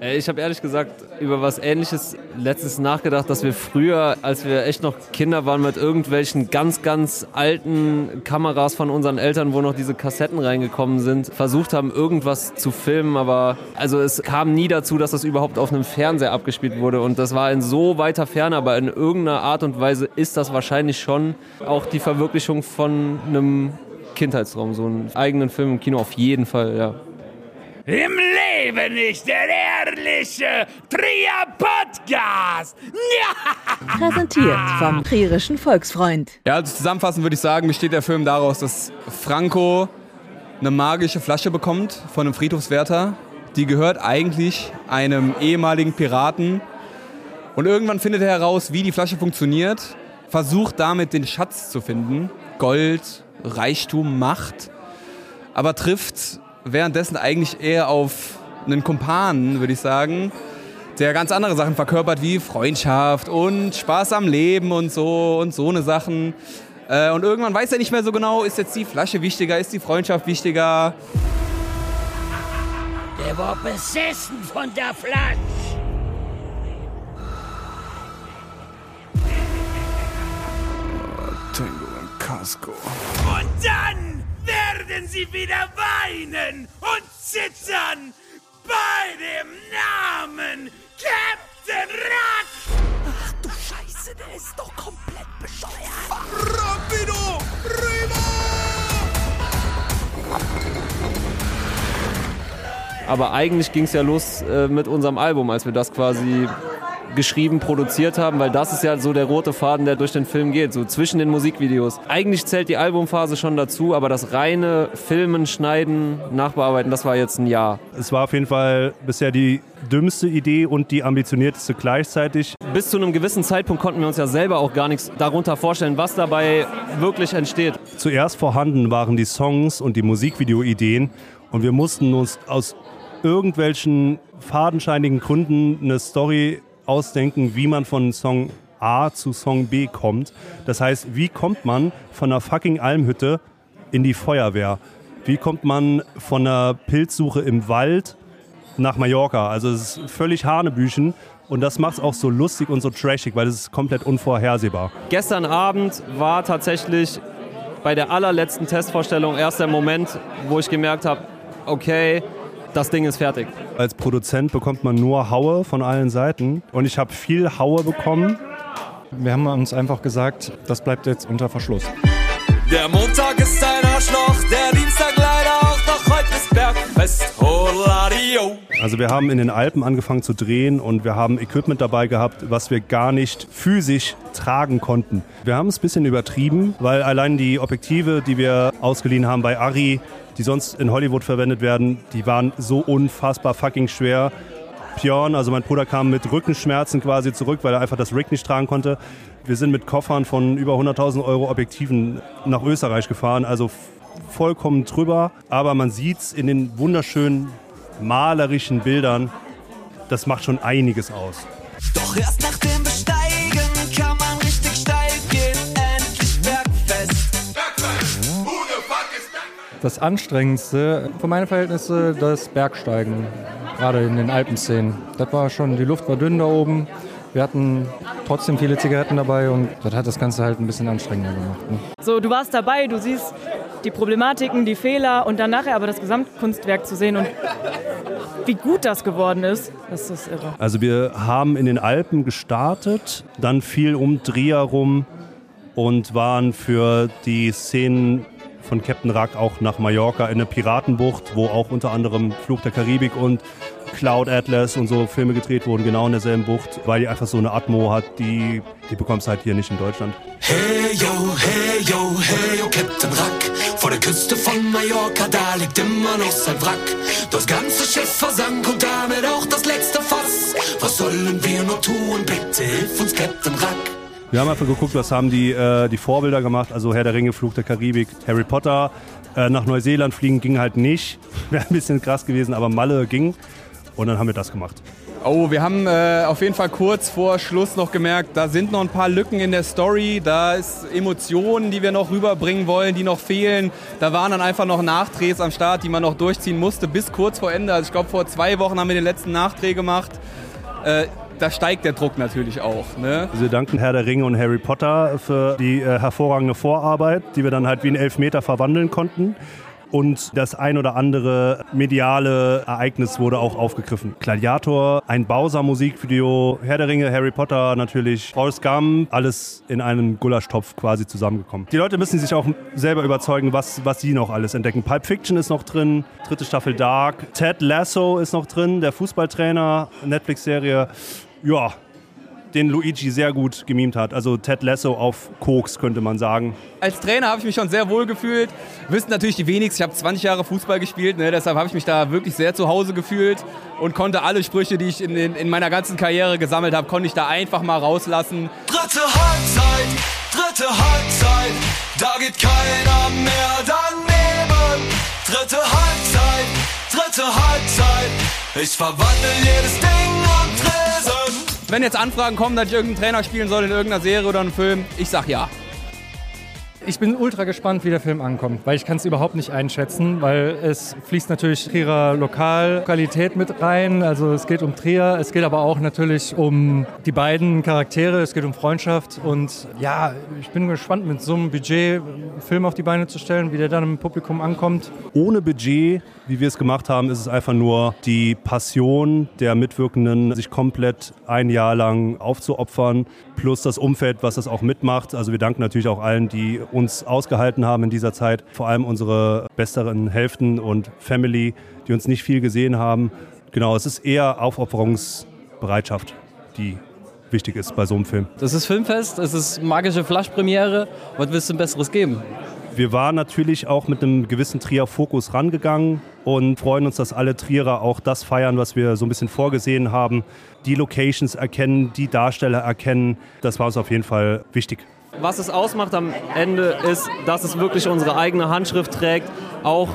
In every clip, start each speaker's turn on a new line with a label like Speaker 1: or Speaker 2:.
Speaker 1: Äh, ich habe ehrlich gesagt über was Ähnliches letztens nachgedacht, dass wir früher, als wir echt noch Kinder waren, mit irgendwelchen ganz, ganz alten Kameras von unseren Eltern, wo noch diese Kassetten reingekommen sind, versucht haben, irgendwas zu filmen. Aber also es kam nie dazu, dass das überhaupt auf einem Fernseher abgespielt wurde. Und das war in so weiter Ferne, aber in irgendeiner Art und Weise ist das wahrscheinlich schon auch die Verwirklichung von einem Kindheitstraum. So einen eigenen Film im Kino auf jeden Fall, ja.
Speaker 2: Im Leben nicht der ehrliche Trier Podcast.
Speaker 3: Präsentiert vom Trierischen Volksfreund.
Speaker 4: Ja, also zusammenfassend würde ich sagen, besteht der Film daraus, dass Franco eine magische Flasche bekommt von einem Friedhofswärter. Die gehört eigentlich einem ehemaligen Piraten. Und irgendwann findet er heraus, wie die Flasche funktioniert, versucht damit den Schatz zu finden. Gold, Reichtum, Macht. Aber trifft währenddessen eigentlich eher auf einen Kumpanen, würde ich sagen, der ganz andere Sachen verkörpert wie Freundschaft und Spaß am Leben und so und so eine Sachen. Äh, und irgendwann weiß er nicht mehr so genau, ist jetzt die Flasche wichtiger, ist die Freundschaft wichtiger.
Speaker 2: Der war besessen von der Flasche.
Speaker 5: Tango und Casco.
Speaker 2: Und dann werden sie wieder weinen und zittern bei dem Namen Captain Rack.
Speaker 6: Ach du Scheiße, der ist doch komplett bescheuert.
Speaker 5: Rapido! Rüber!
Speaker 1: Aber eigentlich ging es ja los äh, mit unserem Album, als wir das quasi geschrieben, produziert haben, weil das ist ja so der rote Faden, der durch den Film geht, so zwischen den Musikvideos. Eigentlich zählt die Albumphase schon dazu, aber das reine Filmen, Schneiden, Nachbearbeiten, das war jetzt ein Jahr.
Speaker 7: Es war auf jeden Fall bisher die dümmste Idee und die ambitionierteste gleichzeitig.
Speaker 1: Bis zu einem gewissen Zeitpunkt konnten wir uns ja selber auch gar nichts darunter vorstellen, was dabei wirklich entsteht.
Speaker 7: Zuerst vorhanden waren die Songs und die Musikvideo-Ideen und wir mussten uns aus irgendwelchen fadenscheinigen Gründen eine Story ausdenken, wie man von Song A zu Song B kommt. Das heißt, wie kommt man von einer fucking Almhütte in die Feuerwehr? Wie kommt man von einer Pilzsuche im Wald nach Mallorca? Also es ist völlig Hanebüchen und das macht es auch so lustig und so trashig, weil es ist komplett unvorhersehbar.
Speaker 1: Gestern Abend war tatsächlich bei der allerletzten Testvorstellung erst der Moment, wo ich gemerkt habe, okay, das Ding ist fertig.
Speaker 7: Als Produzent bekommt man nur Haue von allen Seiten und ich habe viel Haue bekommen.
Speaker 8: Wir haben uns einfach gesagt, das bleibt jetzt unter Verschluss.
Speaker 2: Der Montag ist ein Arschloch, der Dienstag leider auch, doch heute ist Bergfest. Holladio.
Speaker 7: Also wir haben in den Alpen angefangen zu drehen und wir haben Equipment dabei gehabt, was wir gar nicht physisch tragen konnten. Wir haben es ein bisschen übertrieben, weil allein die Objektive, die wir ausgeliehen haben bei Ari, die sonst in Hollywood verwendet werden, die waren so unfassbar fucking schwer. Björn, also mein Bruder, kam mit Rückenschmerzen quasi zurück, weil er einfach das Rig nicht tragen konnte. Wir sind mit Koffern von über 100.000 Euro Objektiven nach Österreich gefahren, also vollkommen drüber. Aber man sieht es in den wunderschönen malerischen Bildern, das macht schon einiges aus.
Speaker 6: Doch erst nach dem Besteigen kann man
Speaker 8: Das Anstrengendste für meine Verhältnisse das Bergsteigen, gerade in den Alpenszenen. Das war schon, die Luft war dünn da oben. Wir hatten trotzdem viele Zigaretten dabei und das hat das Ganze halt ein bisschen anstrengender gemacht. Ne?
Speaker 9: So, du warst dabei, du siehst die Problematiken, die Fehler und dann nachher aber das Gesamtkunstwerk zu sehen und wie gut das geworden ist, das ist irre.
Speaker 7: Also wir haben in den Alpen gestartet, dann viel um Trier rum und waren für die Szenen von Captain Rack auch nach Mallorca in der Piratenbucht, wo auch unter anderem Flug der Karibik und Cloud Atlas und so Filme gedreht wurden, genau in derselben Bucht, weil die einfach so eine Atmo hat, die, die bekommst halt hier nicht in Deutschland.
Speaker 6: Hey yo, hey yo, hey yo, Captain Rack. Vor der Küste von Mallorca, da liegt immer noch sein Wrack. Das ganze Schiff versank und damit auch das letzte Fass. Was sollen wir nur tun? Bitte hilf uns, Captain Rack.
Speaker 7: Wir haben einfach geguckt, was haben die, äh, die Vorbilder gemacht, also Herr der Ringe, Flug der Karibik, Harry Potter. Äh, nach Neuseeland fliegen ging halt nicht, wäre ein bisschen krass gewesen, aber Malle ging. Und dann haben wir das gemacht.
Speaker 4: Oh, wir haben äh, auf jeden Fall kurz vor Schluss noch gemerkt, da sind noch ein paar Lücken in der Story, da ist Emotionen, die wir noch rüberbringen wollen, die noch fehlen. Da waren dann einfach noch Nachdrehs am Start, die man noch durchziehen musste bis kurz vor Ende. Also ich glaube, vor zwei Wochen haben wir den letzten Nachdreh gemacht. Äh, da steigt der Druck natürlich auch. Ne?
Speaker 7: Wir danken Herr der Ringe und Harry Potter für die äh, hervorragende Vorarbeit, die wir dann halt wie ein Elfmeter verwandeln konnten. Und das ein oder andere mediale Ereignis wurde auch aufgegriffen. Gladiator, ein Bowser-Musikvideo, Herr der Ringe, Harry Potter natürlich, Forrest Gump, alles in einen Gulaschtopf quasi zusammengekommen. Die Leute müssen sich auch selber überzeugen, was, was sie noch alles entdecken. Pulp Fiction ist noch drin, dritte Staffel Dark, Ted Lasso ist noch drin, der Fußballtrainer, Netflix-Serie. Ja, den Luigi sehr gut gemimt hat. Also Ted Lasso auf Koks, könnte man sagen.
Speaker 4: Als Trainer habe ich mich schon sehr wohl gefühlt. Wissen natürlich die wenigsten, ich habe 20 Jahre Fußball gespielt, ne? deshalb habe ich mich da wirklich sehr zu Hause gefühlt und konnte alle Sprüche, die ich in, in, in meiner ganzen Karriere gesammelt habe, konnte ich da einfach mal rauslassen.
Speaker 6: Dritte Halbzeit, dritte Halbzeit, da geht keiner mehr daneben. Dritte Halbzeit, dritte Halbzeit, ich verwandle jedes Ding.
Speaker 4: Wenn jetzt Anfragen kommen, dass ich irgendeinen Trainer spielen soll in irgendeiner Serie oder einem Film, ich sag ja.
Speaker 8: Ich bin ultra gespannt, wie der Film ankommt, weil ich kann es überhaupt nicht einschätzen, weil es fließt natürlich Trierer Lokalqualität mit rein. Also es geht um Trier, es geht aber auch natürlich um die beiden Charaktere, es geht um Freundschaft und ja, ich bin gespannt, mit so einem Budget einen Film auf die Beine zu stellen, wie der dann im Publikum ankommt.
Speaker 7: Ohne Budget, wie wir es gemacht haben, ist es einfach nur die Passion der Mitwirkenden, sich komplett ein Jahr lang aufzuopfern, plus das Umfeld, was das auch mitmacht. Also wir danken natürlich auch allen, die uns ausgehalten haben in dieser Zeit. Vor allem unsere besseren Hälften und Family, die uns nicht viel gesehen haben. Genau, es ist eher Aufopferungsbereitschaft, die wichtig ist bei so einem Film.
Speaker 1: Das ist Filmfest, es ist magische Flaschpremiere. Was willst du denn Besseres geben?
Speaker 7: Wir waren natürlich auch mit einem gewissen Trier-Fokus rangegangen und freuen uns, dass alle Trierer auch das feiern, was wir so ein bisschen vorgesehen haben. Die Locations erkennen, die Darsteller erkennen. Das war uns auf jeden Fall wichtig.
Speaker 1: Was es ausmacht am Ende ist, dass es wirklich unsere eigene Handschrift trägt, auch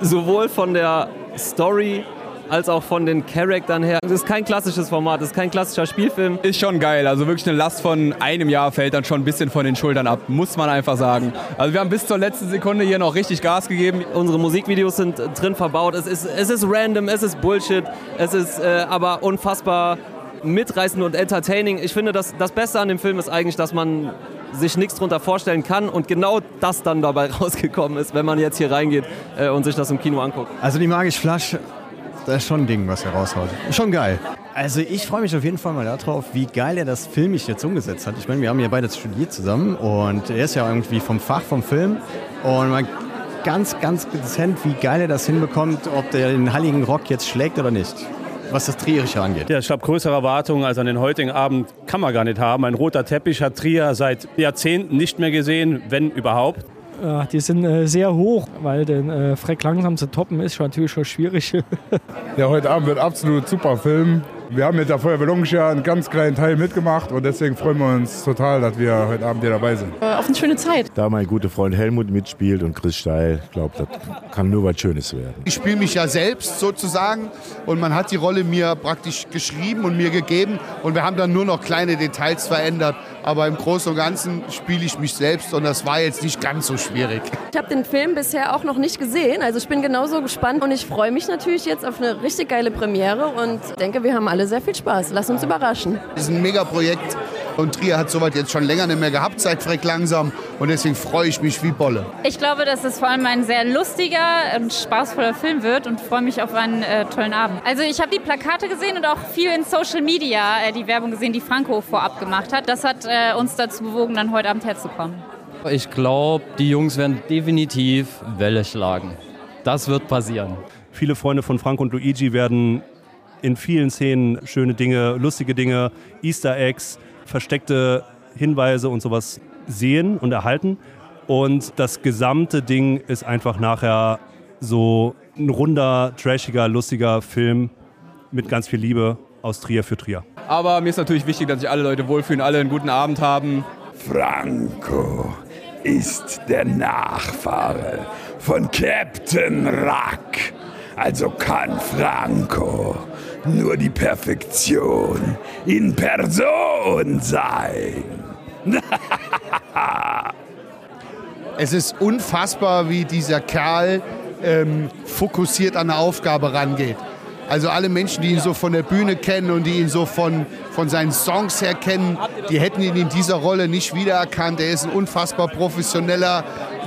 Speaker 1: sowohl von der Story als auch von den Charaktern her. Es ist kein klassisches Format, es ist kein klassischer Spielfilm.
Speaker 4: Ist schon geil. Also wirklich eine Last von einem Jahr fällt dann schon ein bisschen von den Schultern ab, muss man einfach sagen. Also wir haben bis zur letzten Sekunde hier noch richtig Gas gegeben.
Speaker 1: Unsere Musikvideos sind drin verbaut. Es ist, es ist random, es ist Bullshit, es ist äh, aber unfassbar mitreißend und entertaining. Ich finde, das, das Beste an dem Film ist eigentlich, dass man sich nichts darunter vorstellen kann und genau das dann dabei rausgekommen ist, wenn man jetzt hier reingeht äh, und sich das im Kino anguckt.
Speaker 10: Also die Magisch Flash, das ist schon ein Ding, was er raushaut. Schon geil. Also ich freue mich auf jeden Fall mal darauf, wie geil er das filmisch jetzt umgesetzt hat. Ich meine, wir haben ja beide studiert zusammen und er ist ja irgendwie vom Fach, vom Film und man ganz, ganz dezent, wie geil er das hinbekommt, ob der den Halligen Rock jetzt schlägt oder nicht was das Trierische angeht.
Speaker 11: Ja, ich glaube, größere Erwartungen als an den heutigen Abend kann man gar nicht haben. Ein roter Teppich hat Trier seit Jahrzehnten nicht mehr gesehen, wenn überhaupt.
Speaker 12: Ja, die sind äh, sehr hoch, weil den äh, Freck langsam zu toppen ist schon natürlich schon schwierig.
Speaker 13: ja, heute Abend wird absolut super Film. Wir haben mit der Feuerwehr ja einen ganz kleinen Teil mitgemacht und deswegen freuen wir uns total, dass wir heute Abend hier dabei sind.
Speaker 14: Äh, auf eine schöne Zeit.
Speaker 15: Da mein guter Freund Helmut mitspielt und Chris Steil, ich glaube, das kann nur was Schönes werden.
Speaker 16: Ich spiele mich ja selbst sozusagen und man hat die Rolle mir praktisch geschrieben und mir gegeben und wir haben dann nur noch kleine Details verändert. Aber im Großen und Ganzen spiele ich mich selbst und das war jetzt nicht ganz so schwierig.
Speaker 17: Ich habe den Film bisher auch noch nicht gesehen, also ich bin genauso gespannt und ich freue mich natürlich jetzt auf eine richtig geile Premiere und denke, wir haben alle sehr viel Spaß. Lass uns überraschen.
Speaker 16: Das ist ein Megaprojekt und Trier hat sowas jetzt schon länger nicht mehr gehabt seit Freck langsam und deswegen freue ich mich wie Bolle.
Speaker 18: Ich glaube, dass es vor allem ein sehr lustiger und spaßvoller Film wird und freue mich auf einen äh, tollen Abend. Also ich habe die Plakate gesehen und auch viel in Social Media äh, die Werbung gesehen, die Franco vorab gemacht hat. Das hat äh, uns dazu bewogen, dann heute Abend herzukommen.
Speaker 1: Ich glaube, die Jungs werden definitiv Welle schlagen. Das wird passieren.
Speaker 7: Viele Freunde von Frank und Luigi werden in vielen Szenen schöne Dinge, lustige Dinge, Easter Eggs, versteckte Hinweise und sowas sehen und erhalten. Und das gesamte Ding ist einfach nachher so ein runder, trashiger, lustiger Film mit ganz viel Liebe aus Trier für Trier.
Speaker 4: Aber mir ist natürlich wichtig, dass sich alle Leute wohlfühlen, alle einen guten Abend haben.
Speaker 5: Franco ist der Nachfahre von Captain Rack. Also kann Franco nur die Perfektion in Person sein.
Speaker 16: Es ist unfassbar, wie dieser Kerl ähm, fokussiert an eine Aufgabe rangeht. Also alle Menschen, die ihn so von der Bühne kennen und die ihn so von, von seinen Songs her kennen, die hätten ihn in dieser Rolle nicht wiedererkannt. Er ist ein unfassbar professioneller,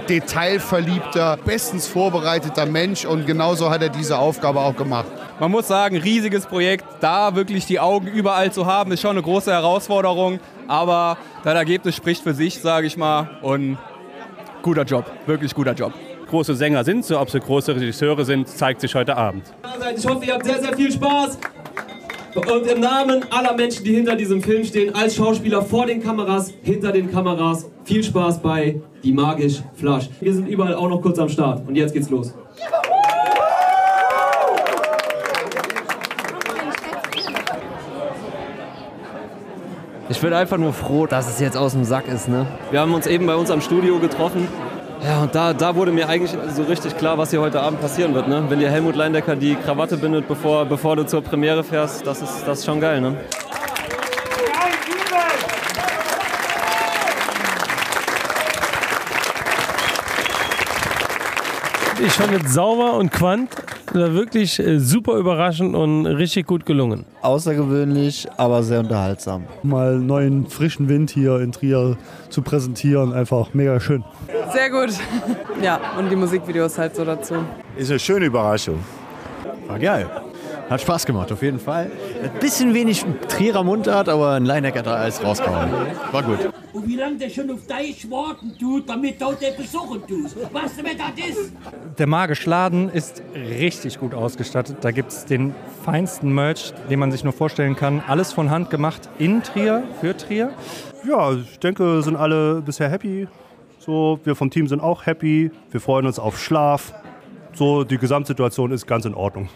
Speaker 16: detailverliebter, bestens vorbereiteter Mensch und genauso hat er diese Aufgabe auch gemacht.
Speaker 4: Man muss sagen, riesiges Projekt. Da wirklich die Augen überall zu haben, ist schon eine große Herausforderung. Aber das Ergebnis spricht für sich, sage ich mal. Und guter Job, wirklich guter Job.
Speaker 11: Große Sänger sind sie, ob sie große Regisseure sind, zeigt sich heute Abend.
Speaker 14: Ich hoffe, ihr habt sehr, sehr viel Spaß. Und im Namen aller Menschen, die hinter diesem Film stehen, als Schauspieler vor den Kameras, hinter den Kameras, viel Spaß bei Die Magisch Flash. Wir sind überall auch noch kurz am Start. Und jetzt geht's los.
Speaker 1: Ich bin einfach nur froh, dass es jetzt aus dem Sack ist. Ne? Wir haben uns eben bei uns am Studio getroffen. Ja, und da, da wurde mir eigentlich so richtig klar, was hier heute Abend passieren wird. Ne? Wenn dir Helmut Leindecker die Krawatte bindet, bevor, bevor du zur Premiere fährst, das ist, das ist schon geil. Ne?
Speaker 19: Ich fand es sauber und quant. War wirklich äh, super überraschend und richtig gut gelungen.
Speaker 20: Außergewöhnlich, aber sehr unterhaltsam.
Speaker 7: Mal neuen frischen Wind hier in Trier zu präsentieren, einfach mega schön.
Speaker 21: Sehr gut. Ja, und die Musikvideos halt so dazu.
Speaker 15: Ist eine schöne Überraschung.
Speaker 10: War geil. Hat Spaß gemacht, auf jeden Fall. Ein bisschen wenig Trierer Mundart, aber ein Leinecker hat da alles rausgehauen. War gut.
Speaker 22: Und wie lange der schon auf dich warten tut, damit du den besuchen tust. Du, wer das ist?
Speaker 8: Der Magisch Laden ist richtig gut ausgestattet. Da gibt es den feinsten Merch, den man sich nur vorstellen kann. Alles von Hand gemacht in Trier, für Trier.
Speaker 7: Ja, ich denke, sind alle bisher happy. So, wir vom Team sind auch happy. Wir freuen uns auf Schlaf. So, die Gesamtsituation ist ganz in Ordnung.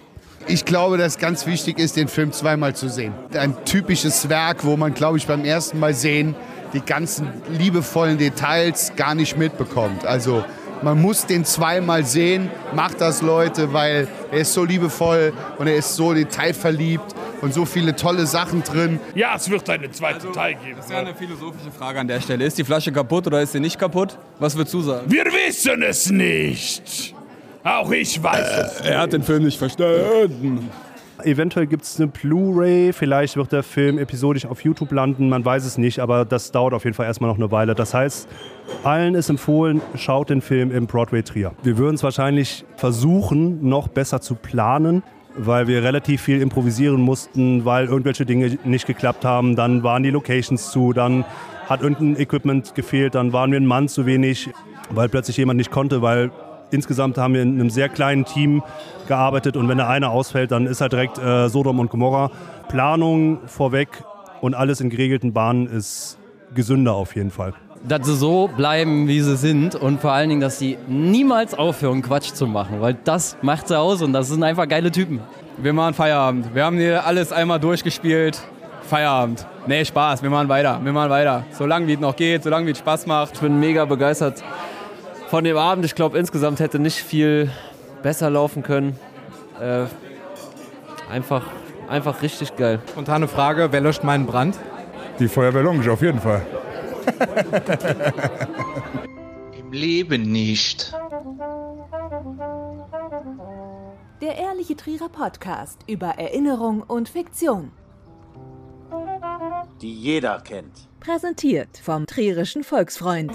Speaker 16: Ich glaube, dass ganz wichtig ist, den Film zweimal zu sehen. Ein typisches Werk, wo man, glaube ich, beim ersten Mal sehen die ganzen liebevollen Details gar nicht mitbekommt. Also man muss den zweimal sehen. Macht das, Leute, weil er ist so liebevoll und er ist so detailverliebt und so viele tolle Sachen drin.
Speaker 5: Ja, es wird einen zweiten Teil geben.
Speaker 4: Das ist ja eine philosophische Frage an der Stelle. Ist die Flasche kaputt oder ist sie nicht kaputt? Was würdest du sagen?
Speaker 5: Wir wissen es nicht. Auch ich weiß es.
Speaker 4: Er hat den Film nicht verstanden.
Speaker 7: Eventuell gibt es eine Blu-ray, vielleicht wird der Film episodisch auf YouTube landen, man weiß es nicht, aber das dauert auf jeden Fall erstmal noch eine Weile. Das heißt, allen ist empfohlen, schaut den Film im Broadway Trier. Wir würden es wahrscheinlich versuchen, noch besser zu planen, weil wir relativ viel improvisieren mussten, weil irgendwelche Dinge nicht geklappt haben. Dann waren die Locations zu, dann hat irgendein Equipment gefehlt, dann waren wir ein Mann zu wenig, weil plötzlich jemand nicht konnte, weil insgesamt haben wir in einem sehr kleinen Team gearbeitet und wenn der eine ausfällt, dann ist halt direkt äh, Sodom und Gomorra. Planung vorweg und alles in geregelten Bahnen ist gesünder auf jeden Fall.
Speaker 23: dass sie so bleiben, wie sie sind und vor allen Dingen, dass sie niemals aufhören, Quatsch zu machen, weil das macht sie aus und das sind einfach geile Typen.
Speaker 4: Wir machen Feierabend. Wir haben hier alles einmal durchgespielt. Feierabend. Nee, Spaß. Wir machen weiter. Wir machen weiter. Solange wie es noch geht, solange wie es Spaß macht.
Speaker 1: Ich bin mega begeistert von dem Abend. Ich glaube, insgesamt hätte nicht viel besser laufen können. Äh, einfach, einfach richtig geil.
Speaker 8: Spontane Frage, wer löscht meinen Brand?
Speaker 13: Die Feuerwehr Longe, auf jeden Fall.
Speaker 24: Im Leben nicht.
Speaker 3: Der ehrliche Trierer Podcast über Erinnerung und Fiktion.
Speaker 24: Die jeder kennt.
Speaker 3: Präsentiert vom Trierischen Volksfreund.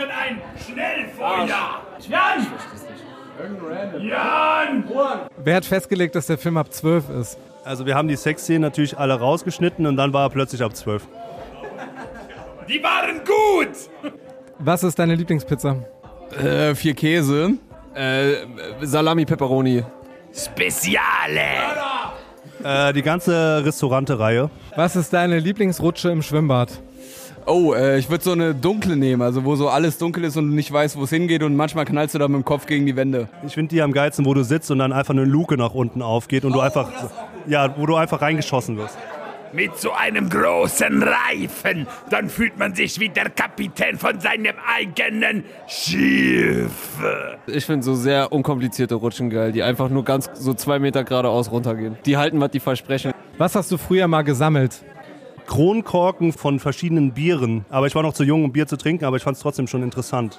Speaker 5: Machen ein Schnellfeuer. Jan! Jan!
Speaker 8: Wer hat festgelegt, dass der Film ab 12 ist?
Speaker 7: Also wir haben die Sexszenen natürlich alle rausgeschnitten und dann war er plötzlich ab 12.
Speaker 5: Die waren gut!
Speaker 8: Was ist deine Lieblingspizza?
Speaker 4: Äh, vier Käse. Äh, Salami Pepperoni.
Speaker 5: Speziale!
Speaker 7: Äh, die ganze Restaurante-Reihe.
Speaker 8: Was ist deine Lieblingsrutsche im Schwimmbad?
Speaker 4: Oh, äh, ich würde so eine dunkle nehmen, also wo so alles dunkel ist und du nicht weißt, wo es hingeht und manchmal knallst du da mit dem Kopf gegen die Wände.
Speaker 7: Ich finde die am geilsten, wo du sitzt und dann einfach eine Luke nach unten aufgeht und du einfach, ja, wo du einfach reingeschossen wirst.
Speaker 5: mit so einem großen Reifen. Dann fühlt man sich wie der Kapitän von seinem eigenen Schiff.
Speaker 1: Ich finde so sehr unkomplizierte Rutschen geil, die einfach nur ganz so zwei Meter geradeaus runtergehen. Die halten, was die versprechen.
Speaker 25: Was hast du früher mal gesammelt?
Speaker 7: Kronkorken von verschiedenen Bieren. Aber ich war noch zu jung, um Bier zu trinken, aber ich fand es trotzdem schon interessant.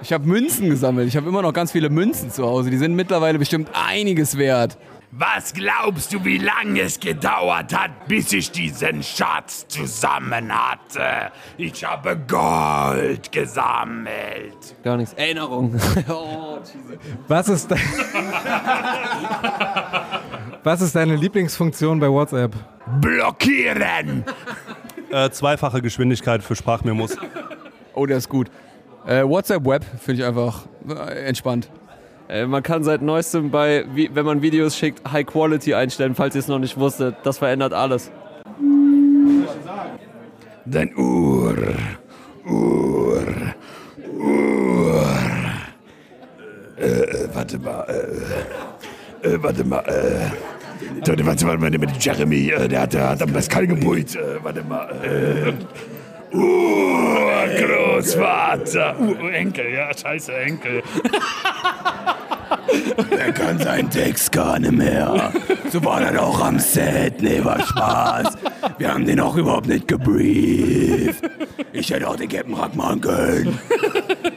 Speaker 4: Ich habe Münzen gesammelt. Ich habe immer noch ganz viele Münzen zu Hause. Die sind mittlerweile bestimmt einiges wert.
Speaker 5: Was glaubst du, wie lange es gedauert hat, bis ich diesen Schatz zusammen hatte? Ich habe Gold gesammelt.
Speaker 1: Gar nichts. Erinnerung.
Speaker 25: oh, Was ist, Was ist deine Lieblingsfunktion bei WhatsApp?
Speaker 5: Blockieren!
Speaker 7: Äh, zweifache Geschwindigkeit für Sprachmemos.
Speaker 4: Oh, der ist gut. Äh, WhatsApp Web finde ich einfach äh, entspannt.
Speaker 1: Äh, man kann seit neuestem bei, wie, wenn man Videos schickt, High Quality einstellen, falls ihr es noch nicht wusstet. Das verändert alles.
Speaker 5: Dein Uhr, Uhr, Uhr. Äh, warte mal, äh, äh, warte mal, äh. Warte, warte, warte mit Jeremy, äh, der hat, der hat am Pascal gebrüht. Äh, warte mal, äh. Urgroßvater. Urenkel, ja, scheiße, Enkel. Er kann seinen Text gar nicht mehr. So war er auch am Set. Nee, war Spaß. Wir haben den auch überhaupt nicht gebrieft. Ich hätte auch den Captain Rack machen können.